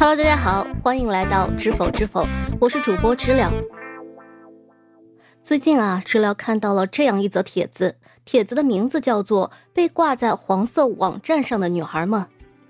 Hello，大家好，欢迎来到知否知否，我是主播知了。最近啊，知了看到了这样一则帖子，帖子的名字叫做《被挂在黄色网站上的女孩们》。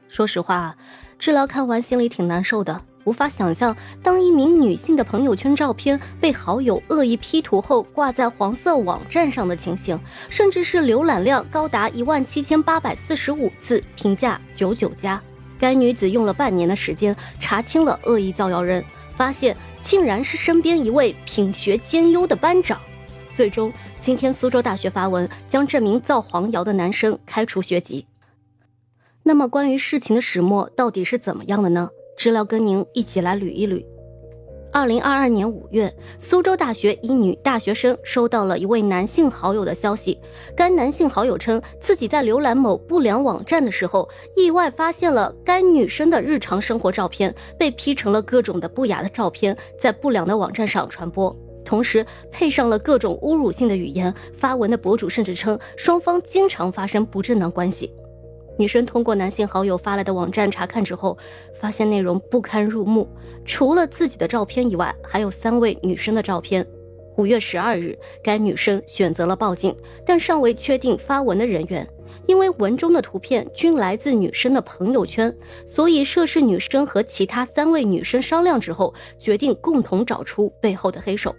说实话，知了看完心里挺难受的，无法想象当一名女性的朋友圈照片被好友恶意 P 图后挂在黄色网站上的情形，甚至是浏览量高达一万七千八百四十五次，评价九九加。该女子用了半年的时间查清了恶意造谣人，发现竟然是身边一位品学兼优的班长。最终，今天苏州大学发文将这名造黄谣的男生开除学籍。那么，关于事情的始末到底是怎么样的呢？知了跟您一起来捋一捋。二零二二年五月，苏州大学一女大学生收到了一位男性好友的消息。该男性好友称，自己在浏览某不良网站的时候，意外发现了该女生的日常生活照片被 P 成了各种的不雅的照片，在不良的网站上传播，同时配上了各种侮辱性的语言。发文的博主甚至称，双方经常发生不正当关系。女生通过男性好友发来的网站查看之后，发现内容不堪入目。除了自己的照片以外，还有三位女生的照片。五月十二日，该女生选择了报警，但尚未确定发文的人员，因为文中的图片均来自女生的朋友圈，所以涉事女生和其他三位女生商量之后，决定共同找出背后的黑手。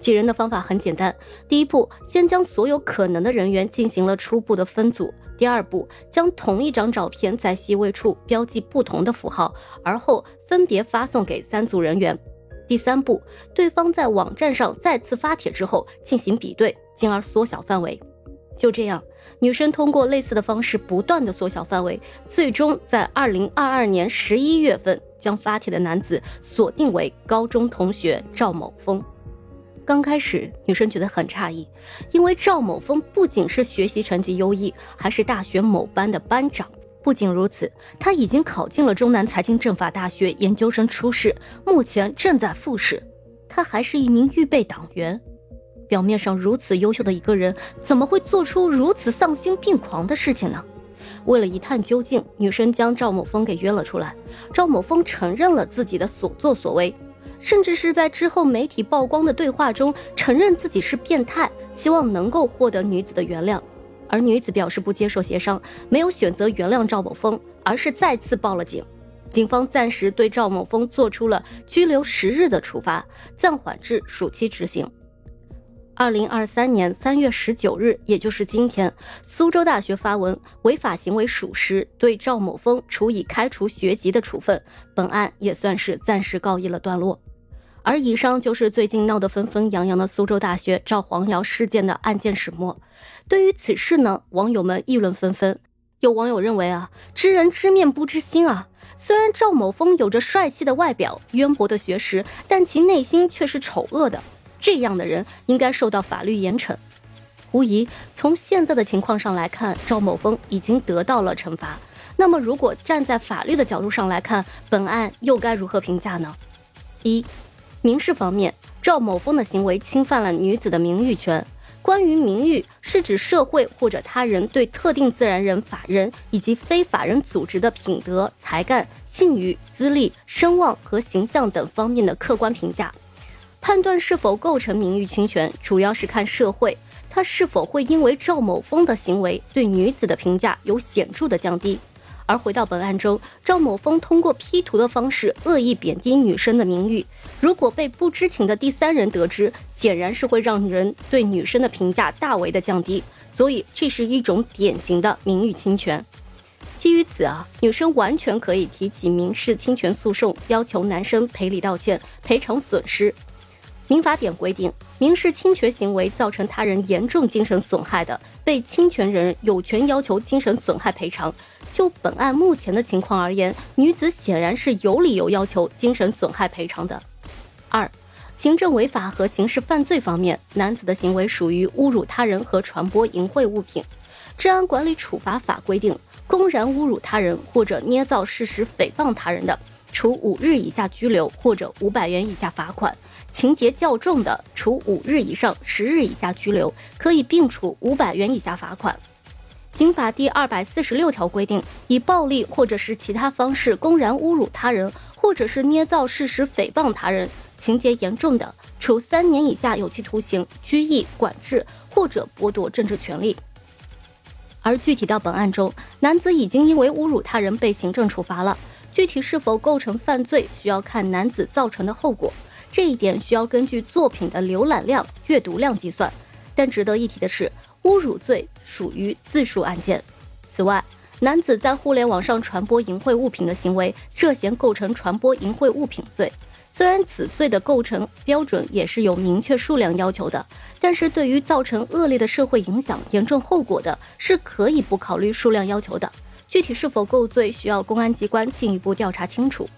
几人的方法很简单，第一步，先将所有可能的人员进行了初步的分组。第二步，将同一张照片在细微处标记不同的符号，而后分别发送给三组人员。第三步，对方在网站上再次发帖之后进行比对，进而缩小范围。就这样，女生通过类似的方式不断的缩小范围，最终在二零二二年十一月份将发帖的男子锁定为高中同学赵某峰。刚开始，女生觉得很诧异，因为赵某峰不仅是学习成绩优异，还是大学某班的班长。不仅如此，他已经考进了中南财经政法大学研究生初试，目前正在复试。他还是一名预备党员。表面上如此优秀的一个人，怎么会做出如此丧心病狂的事情呢？为了一探究竟，女生将赵某峰给约了出来。赵某峰承认了自己的所作所为。甚至是在之后媒体曝光的对话中承认自己是变态，希望能够获得女子的原谅，而女子表示不接受协商，没有选择原谅赵某峰，而是再次报了警。警方暂时对赵某峰做出了拘留十日的处罚，暂缓至暑期执行。二零二三年三月十九日，也就是今天，苏州大学发文，违法行为属实，对赵某峰处以开除学籍的处分，本案也算是暂时告一了段落。而以上就是最近闹得纷纷扬扬的苏州大学赵黄瑶事件的案件始末。对于此事呢，网友们议论纷纷。有网友认为啊，知人知面不知心啊。虽然赵某峰有着帅气的外表、渊博的学识，但其内心却是丑恶的。这样的人应该受到法律严惩。无疑，从现在的情况上来看，赵某峰已经得到了惩罚。那么，如果站在法律的角度上来看，本案又该如何评价呢？一民事方面，赵某峰的行为侵犯了女子的名誉权。关于名誉，是指社会或者他人对特定自然人、法人以及非法人组织的品德、才干、信誉、资历、声望和形象等方面的客观评价。判断是否构成名誉侵权，主要是看社会他是否会因为赵某峰的行为对女子的评价有显著的降低。而回到本案中，赵某峰通过 P 图的方式恶意贬低女生的名誉，如果被不知情的第三人得知，显然是会让人对女生的评价大为的降低，所以这是一种典型的名誉侵权。基于此啊，女生完全可以提起民事侵权诉讼，要求男生赔礼道歉、赔偿损失。民法典规定，民事侵权行为造成他人严重精神损害的，被侵权人有权要求精神损害赔偿。就本案目前的情况而言，女子显然是有理由要求精神损害赔偿的。二、行政违法和刑事犯罪方面，男子的行为属于侮辱他人和传播淫秽物品。治安管理处罚法规定，公然侮辱他人或者捏造事实诽谤他人的，处五日以下拘留或者五百元以下罚款。情节较重的，处五日以上十日以下拘留，可以并处五百元以下罚款。刑法第二百四十六条规定，以暴力或者是其他方式公然侮辱他人，或者是捏造事实诽谤他人，情节严重的，处三年以下有期徒刑、拘役、管制或者剥夺政治权利。而具体到本案中，男子已经因为侮辱他人被行政处罚了，具体是否构成犯罪，需要看男子造成的后果。这一点需要根据作品的浏览量、阅读量计算。但值得一提的是，侮辱罪属于自述案件。此外，男子在互联网上传播淫秽物品的行为，涉嫌构成传播淫秽物品罪。虽然此罪的构成标准也是有明确数量要求的，但是对于造成恶劣的社会影响、严重后果的，是可以不考虑数量要求的。具体是否构罪，需要公安机关进一步调查清楚。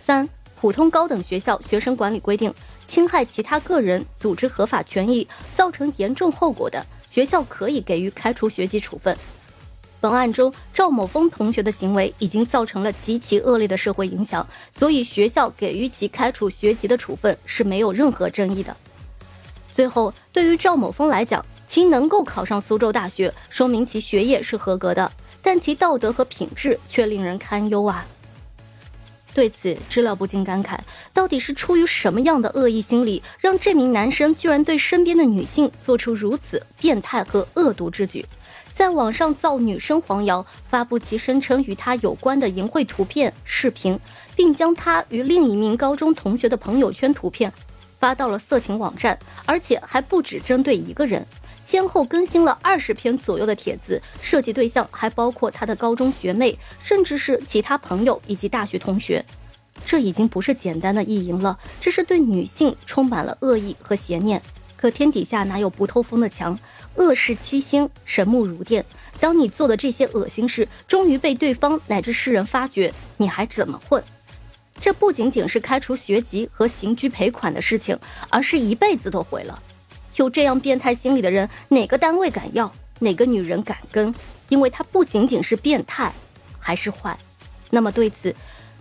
三、普通高等学校学生管理规定，侵害其他个人、组织合法权益，造成严重后果的，学校可以给予开除学籍处分。本案中，赵某峰同学的行为已经造成了极其恶劣的社会影响，所以学校给予其开除学籍的处分是没有任何争议的。最后，对于赵某峰来讲，其能够考上苏州大学，说明其学业是合格的，但其道德和品质却令人堪忧啊！对此，知了不禁感慨：到底是出于什么样的恶意心理，让这名男生居然对身边的女性做出如此变态和恶毒之举？在网上造女生黄谣，发布其声称与他有关的淫秽图片、视频，并将他与另一名高中同学的朋友圈图片发到了色情网站，而且还不止针对一个人，先后更新了二十篇左右的帖子，涉及对象还包括他的高中学妹，甚至是其他朋友以及大学同学。这已经不是简单的意淫了，这是对女性充满了恶意和邪念。可天底下哪有不透风的墙？恶事七星，神目如电。当你做的这些恶心事终于被对方乃至世人发觉，你还怎么混？这不仅仅是开除学籍和刑拘赔款的事情，而是一辈子都毁了。有这样变态心理的人，哪个单位敢要？哪个女人敢跟？因为他不仅仅是变态，还是坏。那么对此，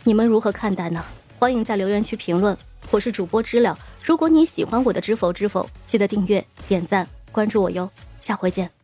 你们如何看待呢？欢迎在留言区评论。我是主播知了，如果你喜欢我的知否知否，记得订阅、点赞。关注我哟，下回见。